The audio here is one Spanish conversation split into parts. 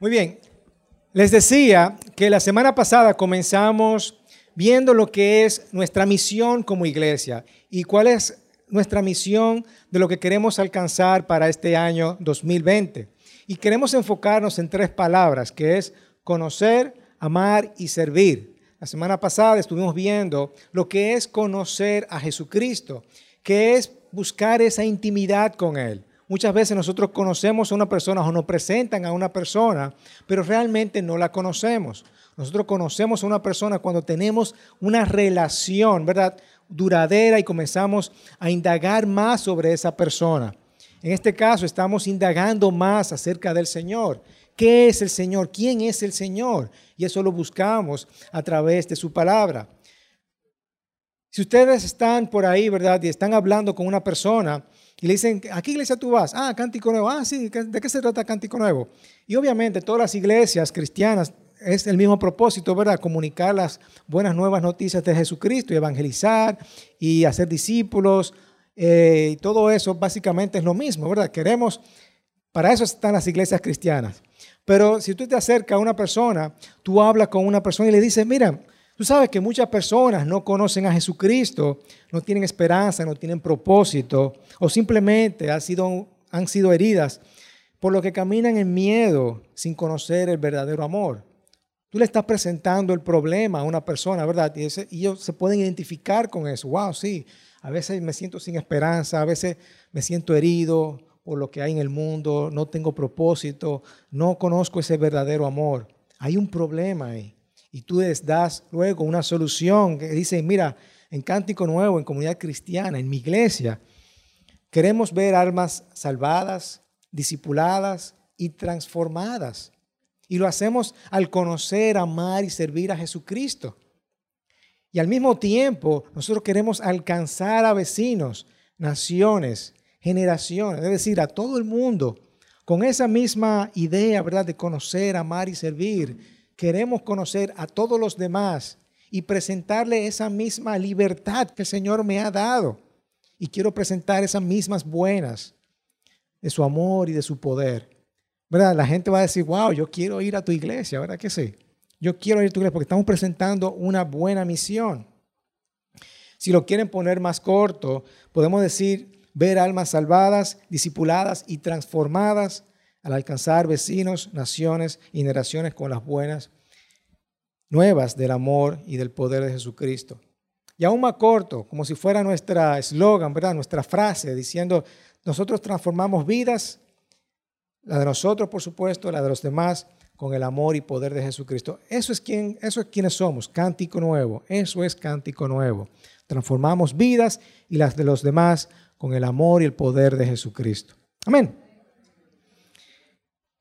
Muy bien, les decía que la semana pasada comenzamos viendo lo que es nuestra misión como iglesia y cuál es nuestra misión de lo que queremos alcanzar para este año 2020. Y queremos enfocarnos en tres palabras, que es conocer, amar y servir. La semana pasada estuvimos viendo lo que es conocer a Jesucristo, que es buscar esa intimidad con Él. Muchas veces nosotros conocemos a una persona o nos presentan a una persona, pero realmente no la conocemos. Nosotros conocemos a una persona cuando tenemos una relación, ¿verdad? Duradera y comenzamos a indagar más sobre esa persona. En este caso estamos indagando más acerca del Señor. ¿Qué es el Señor? ¿Quién es el Señor? Y eso lo buscamos a través de su palabra. Si ustedes están por ahí, ¿verdad? Y están hablando con una persona y le dicen, ¿a qué iglesia tú vas? Ah, Cántico Nuevo. Ah, sí, ¿de qué se trata Cántico Nuevo? Y obviamente todas las iglesias cristianas es el mismo propósito, ¿verdad? Comunicar las buenas nuevas noticias de Jesucristo y evangelizar y hacer discípulos. Eh, y todo eso básicamente es lo mismo, ¿verdad? Queremos, para eso están las iglesias cristianas. Pero si tú te acercas a una persona, tú hablas con una persona y le dices, mira, Tú sabes que muchas personas no conocen a Jesucristo, no tienen esperanza, no tienen propósito o simplemente han sido, han sido heridas por lo que caminan en miedo sin conocer el verdadero amor. Tú le estás presentando el problema a una persona, ¿verdad? Y, ellos se pueden identificar con eso. Wow, sí, a veces me siento sin esperanza, a veces me siento herido por lo que hay en el mundo, no tengo propósito, no conozco ese verdadero amor. Hay un problema ahí y tú les das luego una solución que dice, mira, en Cántico Nuevo, en comunidad cristiana, en mi iglesia, queremos ver almas salvadas, discipuladas y transformadas. Y lo hacemos al conocer, amar y servir a Jesucristo. Y al mismo tiempo, nosotros queremos alcanzar a vecinos, naciones, generaciones, es decir, a todo el mundo, con esa misma idea, ¿verdad?, de conocer, amar y servir queremos conocer a todos los demás y presentarle esa misma libertad que el Señor me ha dado. Y quiero presentar esas mismas buenas de su amor y de su poder. ¿Verdad? La gente va a decir, wow, yo quiero ir a tu iglesia, ¿verdad que sí? Yo quiero ir a tu iglesia porque estamos presentando una buena misión. Si lo quieren poner más corto, podemos decir ver almas salvadas, discipuladas y transformadas al alcanzar vecinos, naciones y generaciones con las buenas nuevas del amor y del poder de Jesucristo. Y aún más corto, como si fuera nuestra eslogan, ¿verdad? Nuestra frase diciendo, nosotros transformamos vidas, la de nosotros, por supuesto, la de los demás, con el amor y poder de Jesucristo. Eso es, quien, eso es quienes somos, cántico nuevo. Eso es cántico nuevo. Transformamos vidas y las de los demás con el amor y el poder de Jesucristo. Amén.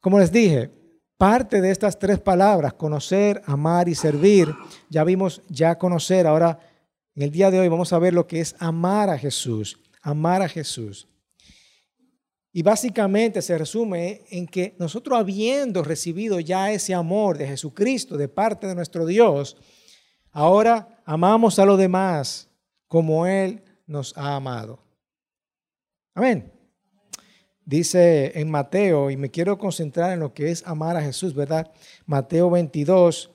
Como les dije, parte de estas tres palabras, conocer, amar y servir, ya vimos ya conocer. Ahora, en el día de hoy vamos a ver lo que es amar a Jesús, amar a Jesús. Y básicamente se resume en que nosotros habiendo recibido ya ese amor de Jesucristo de parte de nuestro Dios, ahora amamos a los demás como Él nos ha amado. Amén. Dice en Mateo, y me quiero concentrar en lo que es amar a Jesús, ¿verdad? Mateo 22,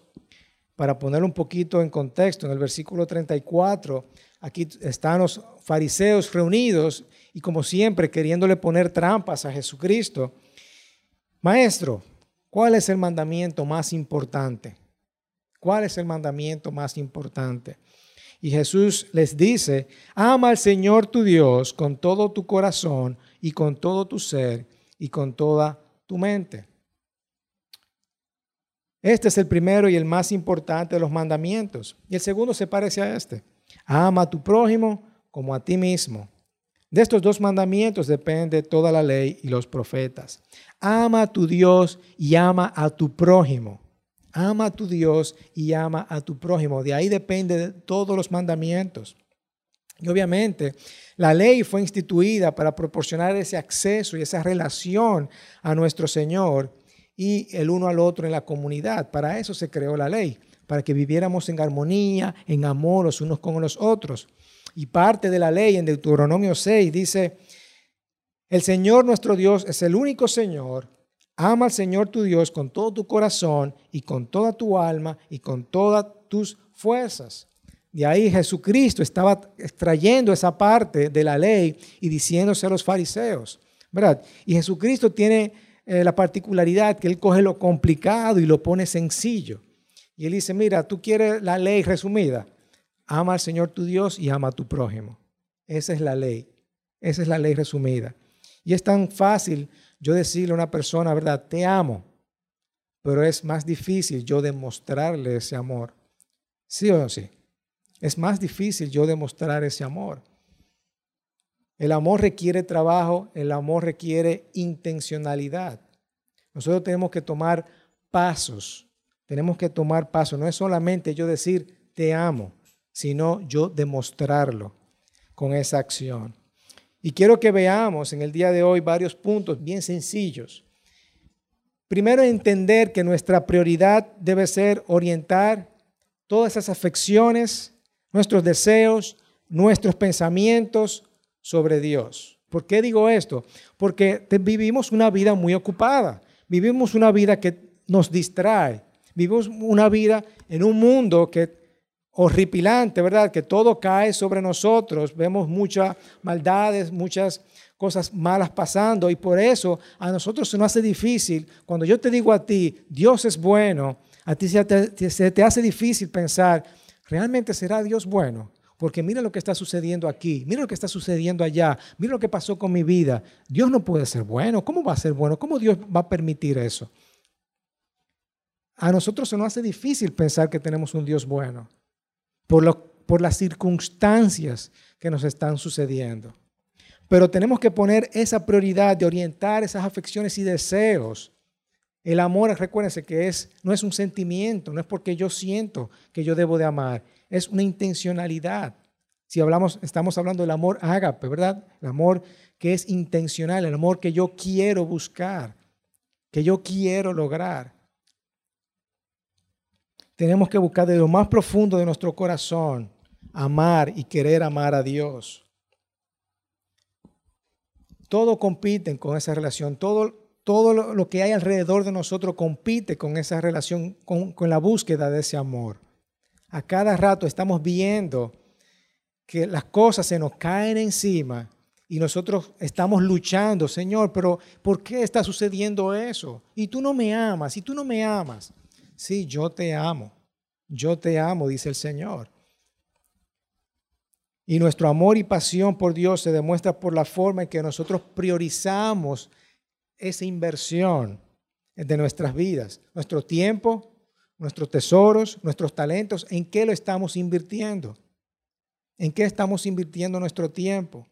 para poner un poquito en contexto, en el versículo 34, aquí están los fariseos reunidos y como siempre queriéndole poner trampas a Jesucristo. Maestro, ¿cuál es el mandamiento más importante? ¿Cuál es el mandamiento más importante? Y Jesús les dice, ama al Señor tu Dios con todo tu corazón y con todo tu ser y con toda tu mente. Este es el primero y el más importante de los mandamientos. Y el segundo se parece a este. Ama a tu prójimo como a ti mismo. De estos dos mandamientos depende toda la ley y los profetas. Ama a tu Dios y ama a tu prójimo. Ama a tu Dios y ama a tu prójimo. De ahí depende de todos los mandamientos. Y obviamente la ley fue instituida para proporcionar ese acceso y esa relación a nuestro Señor y el uno al otro en la comunidad. Para eso se creó la ley, para que viviéramos en armonía, en amor los unos con los otros. Y parte de la ley en Deuteronomio 6 dice, el Señor nuestro Dios es el único Señor Ama al Señor tu Dios con todo tu corazón y con toda tu alma y con todas tus fuerzas. De ahí Jesucristo estaba extrayendo esa parte de la ley y diciéndose a los fariseos, ¿verdad? Y Jesucristo tiene eh, la particularidad que Él coge lo complicado y lo pone sencillo. Y Él dice, mira, tú quieres la ley resumida, ama al Señor tu Dios y ama a tu prójimo. Esa es la ley, esa es la ley resumida. Y es tan fácil yo decirle a una persona, ¿verdad? Te amo. Pero es más difícil yo demostrarle ese amor. ¿Sí o no sí? Es más difícil yo demostrar ese amor. El amor requiere trabajo, el amor requiere intencionalidad. Nosotros tenemos que tomar pasos, tenemos que tomar pasos. No es solamente yo decir te amo, sino yo demostrarlo con esa acción. Y quiero que veamos en el día de hoy varios puntos bien sencillos. Primero, entender que nuestra prioridad debe ser orientar todas esas afecciones, nuestros deseos, nuestros pensamientos sobre Dios. ¿Por qué digo esto? Porque vivimos una vida muy ocupada, vivimos una vida que nos distrae, vivimos una vida en un mundo que horripilante, ¿verdad? Que todo cae sobre nosotros. Vemos muchas maldades, muchas cosas malas pasando y por eso a nosotros se nos hace difícil. Cuando yo te digo a ti, Dios es bueno, a ti se te, se te hace difícil pensar, ¿realmente será Dios bueno? Porque mira lo que está sucediendo aquí, mira lo que está sucediendo allá, mira lo que pasó con mi vida. Dios no puede ser bueno. ¿Cómo va a ser bueno? ¿Cómo Dios va a permitir eso? A nosotros se nos hace difícil pensar que tenemos un Dios bueno por, por las circunstancias que nos están sucediendo. Pero tenemos que poner esa prioridad de orientar esas afecciones y deseos. El amor, recuérdense que es, no es un sentimiento, no es porque yo siento que yo debo de amar, es una intencionalidad. Si hablamos, estamos hablando del amor ágape, ¿verdad? El amor que es intencional, el amor que yo quiero buscar, que yo quiero lograr. Tenemos que buscar de lo más profundo de nuestro corazón amar y querer amar a Dios. Todo compite con esa relación, todo, todo lo que hay alrededor de nosotros compite con esa relación, con, la búsqueda de ese amor. A cada rato estamos viendo que las cosas se nos caen encima y nosotros estamos luchando, Señor, pero ¿por qué está sucediendo eso? Y tú no me amas, y tú no me amas. Sí, yo te amo. Yo te amo, dice el Señor. Y nuestro amor y pasión por Dios se demuestra por la forma en que nosotros priorizamos esa inversión de nuestras vidas, nuestro tiempo, nuestros tesoros, nuestros talentos, ¿en qué lo estamos invirtiendo? ¿En qué estamos invirtiendo nuestro tiempo?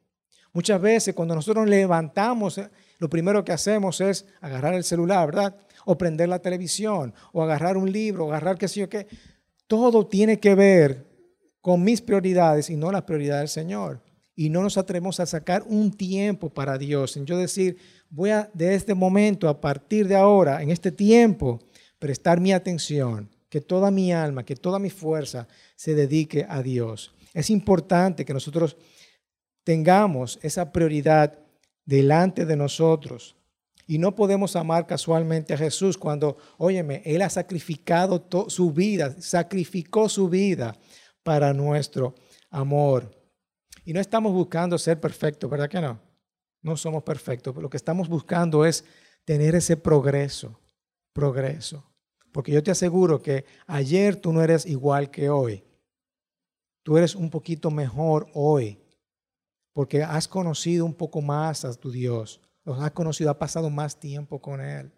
Muchas veces cuando nosotros levantamos, lo primero que hacemos es agarrar el celular, ¿verdad? o prender la televisión, o agarrar un libro, o agarrar qué sé yo qué. Todo tiene que ver con mis prioridades y no las prioridades del Señor. Y no nos atrevemos a sacar un tiempo para Dios. En yo decir, voy a, de este momento, a partir de ahora, en este tiempo, prestar mi atención, que toda mi alma, que toda mi fuerza se dedique a Dios. Es importante que nosotros tengamos esa prioridad delante de nosotros. Y no podemos amar casualmente a Jesús cuando, óyeme, Él ha sacrificado su vida, sacrificó su vida para nuestro amor. Y no estamos buscando ser perfectos, ¿verdad que no? No somos perfectos, pero lo que estamos buscando es tener ese progreso, progreso. Porque yo te aseguro que ayer tú no eres igual que hoy. Tú eres un poquito mejor hoy, porque has conocido un poco más a tu Dios los ha conocido, ha pasado más tiempo con Él.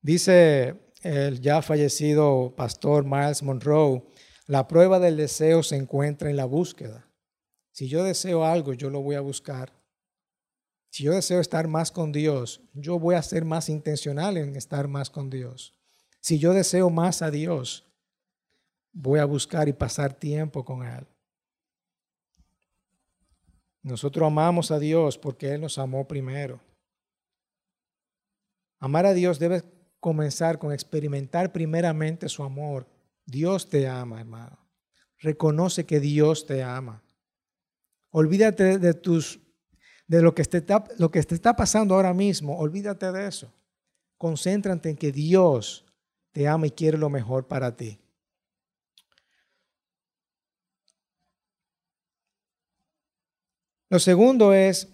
Dice el ya fallecido pastor Miles Monroe, la prueba del deseo se encuentra en la búsqueda. Si yo deseo algo, yo lo voy a buscar. Si yo deseo estar más con Dios, yo voy a ser más intencional en estar más con Dios. Si yo deseo más a Dios, voy a buscar y pasar tiempo con Él. Nosotros amamos a Dios porque Él nos amó primero. Amar a Dios debe comenzar con experimentar primeramente su amor. Dios te ama, hermano. Reconoce que Dios te ama. Olvídate de tus de lo que, está, lo que te está pasando ahora mismo, olvídate de eso. Concéntrate en que Dios te ama y quiere lo mejor para ti. Lo segundo es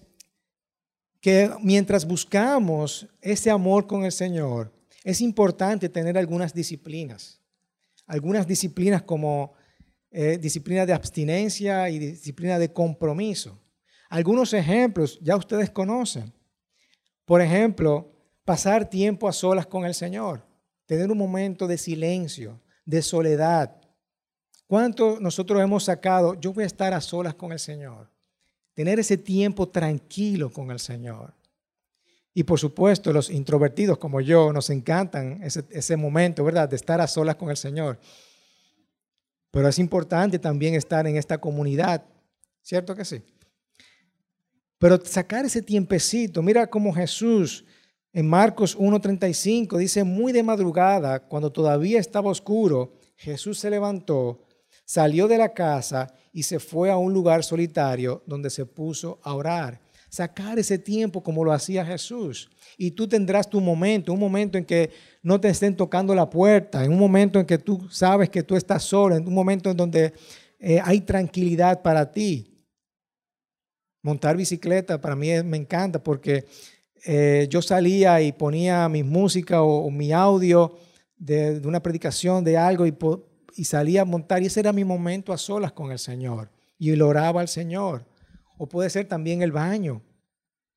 que mientras buscamos ese amor con el Señor, es importante tener algunas disciplinas. Algunas disciplinas como eh, disciplina de abstinencia y disciplina de compromiso. Algunos ejemplos ya ustedes conocen. Por ejemplo, pasar tiempo a solas con el Señor, tener un momento de silencio, de soledad. ¿Cuánto nosotros hemos sacado? Yo voy a estar a solas con el Señor. Tener ese tiempo tranquilo con el Señor. Y por supuesto, los introvertidos como yo nos encantan ese, ese momento, ¿verdad? De estar a solas con el Señor. Pero es importante también estar en esta comunidad, ¿cierto que sí? Pero sacar ese tiempecito, mira cómo Jesús en Marcos 1.35 dice, muy de madrugada, cuando todavía estaba oscuro, Jesús se levantó, salió de la casa y se fue a un lugar solitario donde se puso a orar sacar ese tiempo como lo hacía Jesús. Y tú tendrás tu momento, un momento en que no te estén tocando la puerta, en un momento en que tú sabes que tú estás solo, en un momento en donde eh, hay tranquilidad para ti. Montar bicicleta para mí me encanta porque eh, yo salía y ponía mi música o, mi audio de, una predicación de algo y, y salía a montar y ese era mi momento a solas con el Señor y lo oraba al Señor. O puede ser también el baño.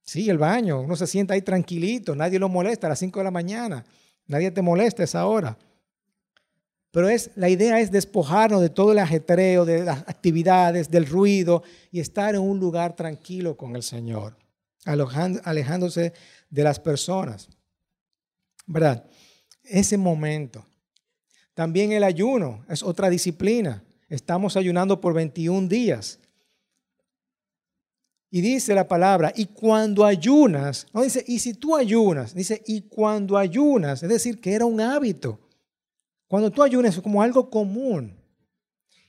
Sí, el baño. Uno se sienta ahí tranquilito, nadie lo molesta a las 5 de la mañana. Nadie te molesta a esa hora. Pero es, la idea es despojarnos de todo el ajetreo, de las actividades, del ruido y estar en un lugar tranquilo con el Señor, alejándose de las personas. ¿Verdad? Ese momento. También el ayuno es otra disciplina. Estamos ayunando por 21 días. Y dice la palabra, y cuando ayunas, no dice, y si tú ayunas, dice, y cuando ayunas, es decir, que era un hábito. Cuando tú ayunas es como algo común.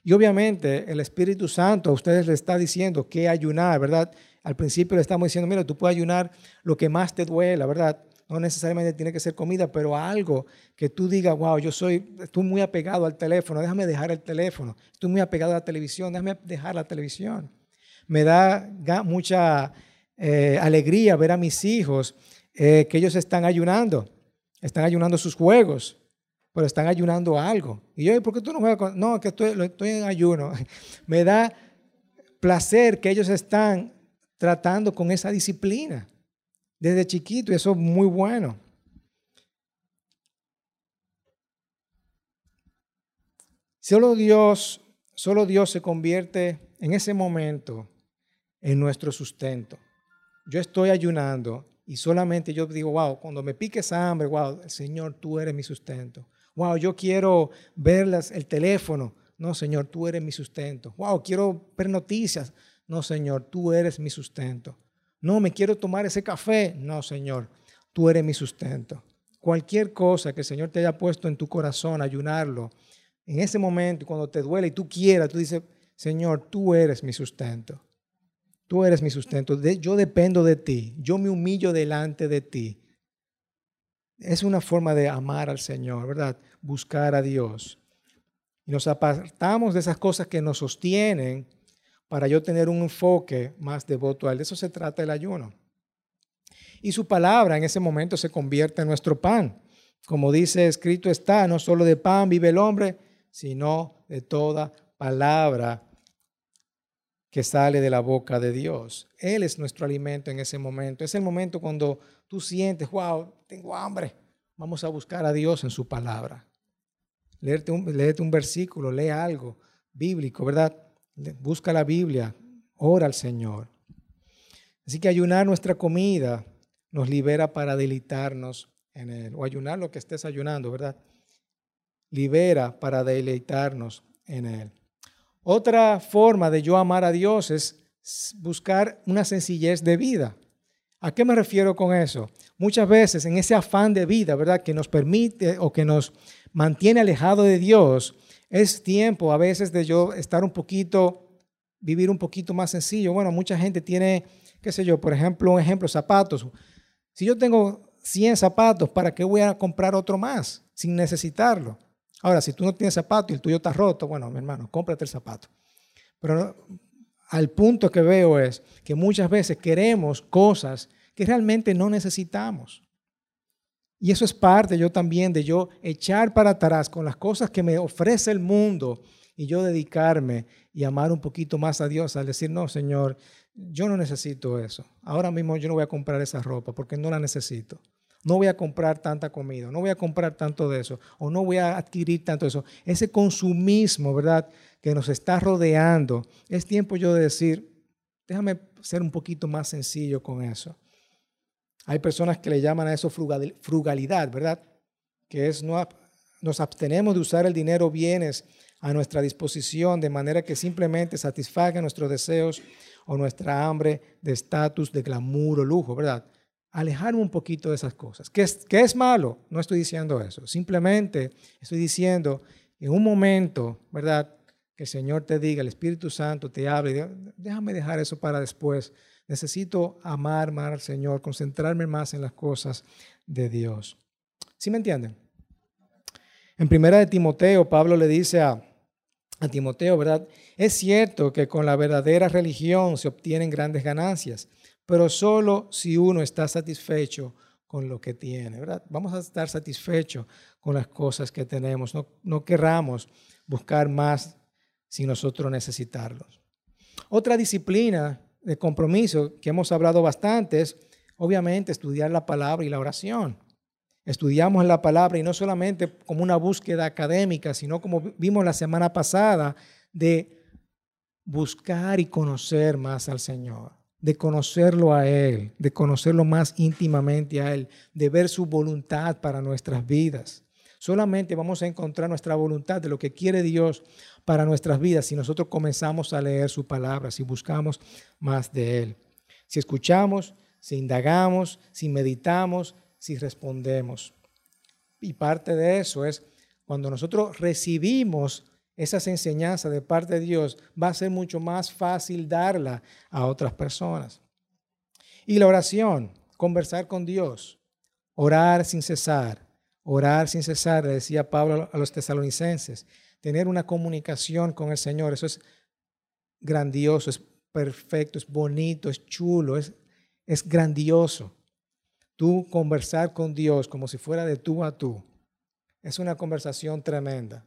Y obviamente el Espíritu Santo a ustedes le está diciendo que ayunar, ¿verdad? Al principio le estamos diciendo, mira, tú puedes ayunar lo que más te duela, ¿verdad? No necesariamente tiene que ser comida, pero algo que tú digas, wow, yo soy, estoy muy apegado al teléfono, déjame dejar el teléfono. Estoy muy apegado a la televisión, déjame dejar la televisión. Me da mucha eh, alegría ver a mis hijos eh, que ellos están ayunando, están ayunando sus juegos, pero están ayunando algo. Y yo, ¿por qué tú no juegas No, que estoy, estoy en ayuno. Me da placer que ellos están tratando con esa disciplina desde chiquito y eso es muy bueno. Solo Dios, solo Dios se convierte en ese momento en nuestro sustento. Yo estoy ayunando y solamente yo digo, wow, cuando me pique esa hambre, wow, Señor, tú eres mi sustento. Wow, yo quiero ver el teléfono. No, Señor, tú eres mi sustento. Wow, quiero ver noticias. No, Señor, tú eres mi sustento. No, me quiero tomar ese café. No, Señor, tú eres mi sustento. Cualquier cosa que el Señor te haya puesto en tu corazón, ayunarlo, en ese momento, cuando te duele y tú quieras, tú dices, Señor, tú eres mi sustento. Tú eres mi sustento. Yo dependo de ti. Yo me humillo delante de ti. Es una forma de amar al Señor, ¿verdad? Buscar a Dios. Y nos apartamos de esas cosas que nos sostienen para yo tener un enfoque más devoto a Él. De eso se trata el ayuno. Y su palabra en ese momento se convierte en nuestro pan. Como dice escrito está, no solo de pan vive el hombre, sino de toda palabra que sale de la boca de Dios. Él es nuestro alimento en ese momento. Es el momento cuando tú sientes, wow, tengo hambre. Vamos a buscar a Dios en su palabra. Leerte un, un versículo, lee algo bíblico, ¿verdad? Busca la Biblia, ora al Señor. Así que ayunar nuestra comida nos libera para deleitarnos en Él. O ayunar lo que estés ayunando, ¿verdad? Libera para deleitarnos en Él. Otra forma de yo amar a Dios es buscar una sencillez de vida. ¿A qué me refiero con eso? Muchas veces en ese afán de vida, ¿verdad? Que nos permite o que nos mantiene alejado de Dios, es tiempo a veces de yo estar un poquito, vivir un poquito más sencillo. Bueno, mucha gente tiene qué sé yo, por ejemplo, un ejemplo, zapatos. Si yo tengo 100 zapatos, ¿para qué voy a comprar otro más sin necesitarlo? Ahora, si tú no tienes zapato y el tuyo está roto, bueno, mi hermano, cómprate el zapato. Pero al punto que veo es que muchas veces queremos cosas que realmente no necesitamos. Y eso es parte yo también de yo echar para atrás con las cosas que me ofrece el mundo y yo dedicarme y amar un poquito más a Dios al decir, no, Señor, yo no necesito eso. Ahora mismo yo no voy a comprar esa ropa porque no la necesito. No voy a comprar tanta comida, no voy a comprar tanto de eso, o no voy a adquirir tanto de eso. Ese consumismo, ¿verdad? Que nos está rodeando. Es tiempo yo de decir, déjame ser un poquito más sencillo con eso. Hay personas que le llaman a eso frugalidad, ¿verdad? Que es no nos abstenemos de usar el dinero bienes a nuestra disposición de manera que simplemente satisfaga nuestros deseos o nuestra hambre de estatus, de glamour o lujo, ¿verdad? Alejarme un poquito de esas cosas. ¿Qué es, ¿Qué es malo? No estoy diciendo eso. Simplemente estoy diciendo en un momento, ¿verdad? Que el Señor te diga, el Espíritu Santo te hable, déjame dejar eso para después Necesito amar más al Señor, concentrarme más en las cosas de Dios. ¿Sí me entienden? En primera de Timoteo, Pablo le dice a, a Timoteo, ¿verdad? Es cierto que con la verdadera religión se obtienen grandes ganancias, pero solo si uno está satisfecho con lo que tiene, ¿verdad? Vamos a estar satisfechos con las cosas que tenemos. No, no querramos buscar más sin nosotros necesitarlos. Otra disciplina de compromiso que hemos hablado bastante es, obviamente, estudiar la palabra y la oración. Estudiamos la palabra y no solamente como una búsqueda académica, sino como vimos la semana pasada, de buscar y conocer más al Señor, de conocerlo a Él, de conocerlo más íntimamente a Él, de ver su voluntad para nuestras vidas. Solamente vamos a encontrar nuestra voluntad de lo que quiere Dios para nuestras vidas si nosotros comenzamos a leer su palabra, si buscamos más de Él. Si escuchamos, si indagamos, si meditamos, si respondemos. Y parte de eso es cuando nosotros recibimos esas enseñanzas de parte de Dios, va a ser mucho más fácil darla a otras personas. Y la oración, conversar con Dios, orar sin cesar, Orar sin cesar, le decía Pablo a los tesalonicenses, tener una comunicación con el Señor, eso es grandioso, es perfecto, es bonito, es chulo, es, es grandioso. Tú conversar con Dios como si fuera de tú a tú, es una conversación tremenda.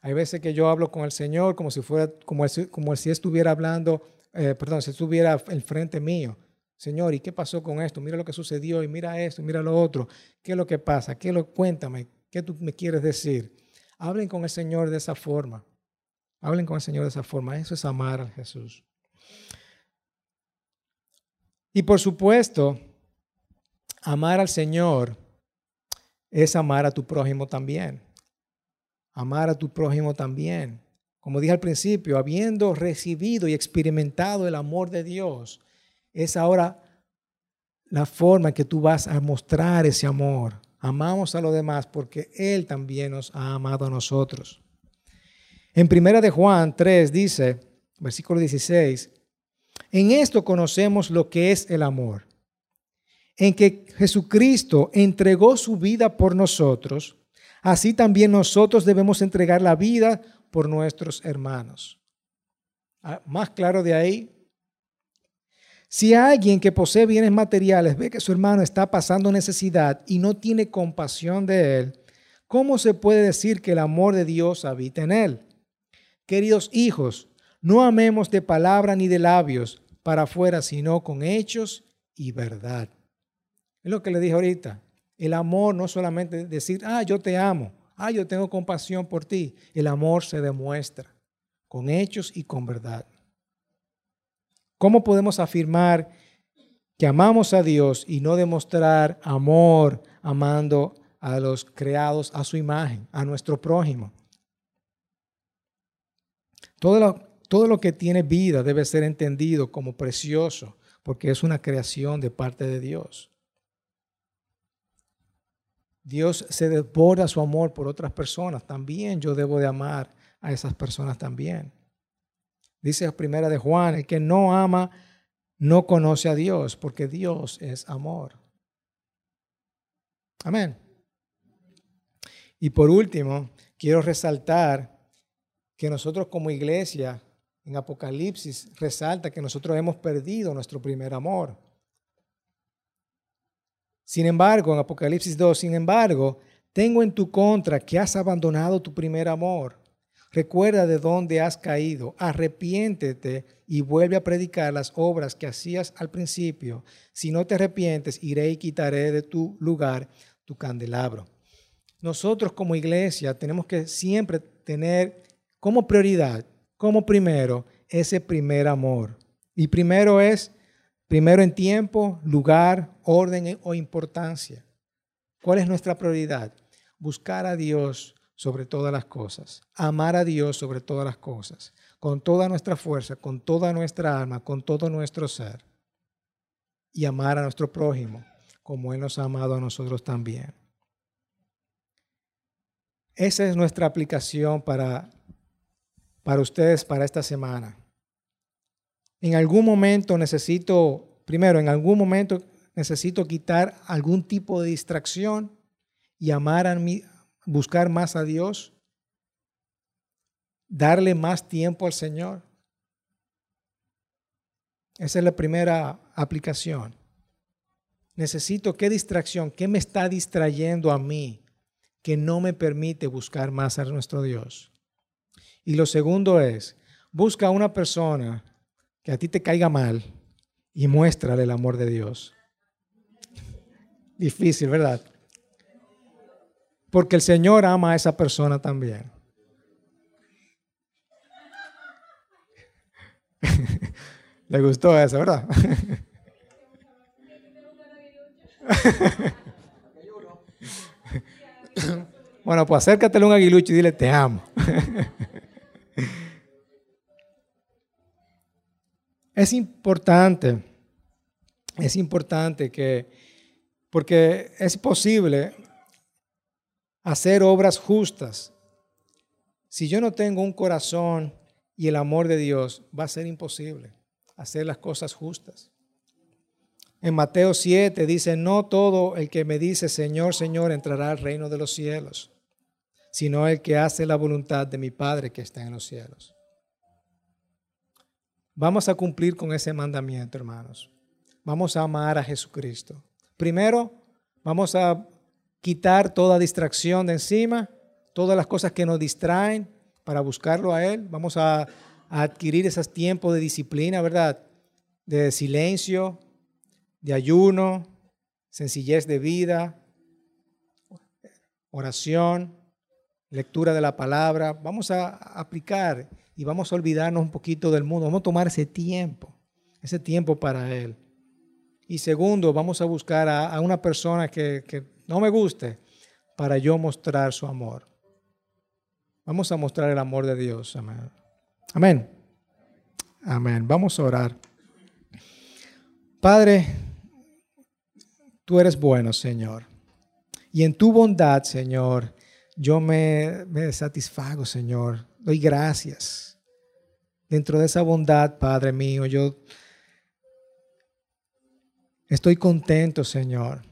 Hay veces que yo hablo con el Señor como si fuera, como, como si estuviera hablando, eh, perdón, si estuviera enfrente mío. Señor, ¿y qué pasó con esto? Mira lo que sucedió y mira esto, mira lo otro. ¿Qué es lo que pasa? ¿Qué lo cuéntame? ¿Qué tú me quieres decir? Hablen con el Señor de esa forma. Hablen con el Señor de esa forma. Eso es amar a Jesús. Y por supuesto, amar al Señor es amar a tu prójimo también. Amar a tu prójimo también. Como dije al principio, habiendo recibido y experimentado el amor de Dios, es ahora la forma en que tú vas a mostrar ese amor. Amamos a los demás porque Él también nos ha amado a nosotros. En primera de Juan 3 dice, versículo 16, en esto conocemos lo que es el amor, en que Jesucristo entregó su vida por nosotros, así también nosotros debemos entregar la vida por nuestros hermanos. Ah, más claro de ahí, si alguien que posee bienes materiales ve que su hermano está pasando necesidad y no tiene compasión de él, ¿cómo se puede decir que el amor de Dios habita en él? Queridos hijos, no amemos de palabra ni de labios para afuera, sino con hechos y verdad. Es lo que le dije ahorita. El amor no solamente decir, ah, yo te amo, ah, yo tengo compasión por ti. El amor se demuestra con hechos y con verdad. ¿Cómo podemos afirmar que amamos a Dios y no demostrar amor amando a los creados a su imagen, a nuestro prójimo? Todo lo, todo lo que tiene vida debe ser entendido como precioso porque es una creación de parte de Dios. Dios se desborda su amor por otras personas. También yo debo de amar a esas personas también. Dice primera de Juan, el que no ama no conoce a Dios, porque Dios es amor. Amén. Y por último, quiero resaltar que nosotros como iglesia, en Apocalipsis, resalta que nosotros hemos perdido nuestro primer amor. Sin embargo, en Apocalipsis 2, sin embargo, tengo en tu contra que has abandonado tu primer amor. Recuerda de dónde has caído, arrepiéntete y vuelve a predicar las obras que hacías al principio. Si no te arrepientes, iré y quitaré de tu lugar tu candelabro. Nosotros como iglesia tenemos que siempre tener como prioridad, como primero, ese primer amor. Y primero es, primero en tiempo, lugar, orden o importancia. ¿Cuál es nuestra prioridad? Buscar a Dios sobre todas las cosas, amar a Dios sobre todas las cosas, con toda nuestra fuerza, con toda nuestra alma, con todo nuestro ser, y amar a nuestro prójimo como Él nos ha amado a nosotros también. Esa es nuestra aplicación para, para ustedes para esta semana. En algún momento necesito, primero, en algún momento necesito quitar algún tipo de distracción y amar a mí, buscar más a Dios, darle más tiempo al Señor. Esa es la primera aplicación. Necesito qué distracción, qué me está distrayendo a mí que no me permite buscar más a nuestro Dios. Y lo segundo es, busca a una persona que a ti te caiga mal y muéstrale el amor de Dios. Difícil, ¿verdad? Porque el Señor ama a esa persona también. Le gustó eso, ¿verdad? bueno, pues acércatele un aguilucho y dile, te amo. es importante, es importante que, porque es posible hacer obras justas. Si yo no tengo un corazón y el amor de Dios, va a ser imposible hacer las cosas justas. En Mateo 7 dice, no todo el que me dice Señor, Señor entrará al reino de los cielos, sino el que hace la voluntad de mi Padre que está en los cielos. Vamos a cumplir con ese mandamiento, hermanos. Vamos a amar a Jesucristo. Primero, vamos a quitar toda distracción de encima, todas las cosas que nos distraen para buscarlo a Él. Vamos a, adquirir esos tiempos de disciplina, ¿verdad? De silencio, de ayuno, sencillez de vida, oración, lectura de la palabra. Vamos a aplicar y vamos a olvidarnos un poquito del mundo. Vamos a tomar ese tiempo, ese tiempo para Él. Y segundo, vamos a buscar a, una persona que, no me guste para yo mostrar su amor. Vamos a mostrar el amor de Dios. Amén. Amén. Amén. Vamos a orar. Padre, Tú eres bueno, Señor. Y en tu bondad, Señor, yo me, me satisfago, Señor. Doy gracias. Dentro de esa bondad, Padre mío, yo estoy contento, Señor,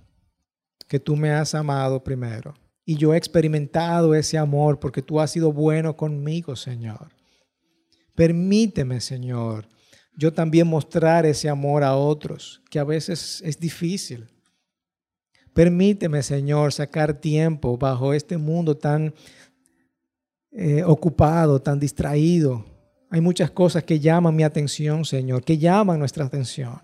que tú me has amado primero. Y yo he experimentado ese amor porque tú has sido bueno conmigo, Señor. Permíteme, Señor, yo también mostrar ese amor a otros, que a veces es difícil. Permíteme, Señor, sacar tiempo bajo este mundo tan eh, ocupado, tan distraído. Hay muchas cosas que llaman mi atención, Señor, que llaman nuestra atención.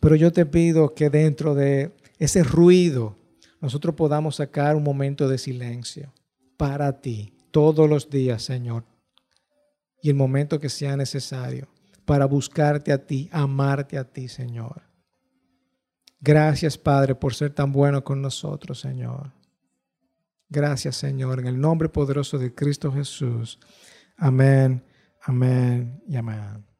Pero yo te pido que dentro de ese ruido nosotros podamos sacar un momento de silencio para ti todos los días, Señor. Y el momento que sea necesario para buscarte a ti, amarte a ti, Señor. Gracias, Padre, por ser tan bueno con nosotros, Señor. Gracias, Señor, en el nombre poderoso de Cristo Jesús. Amén, amén y amén.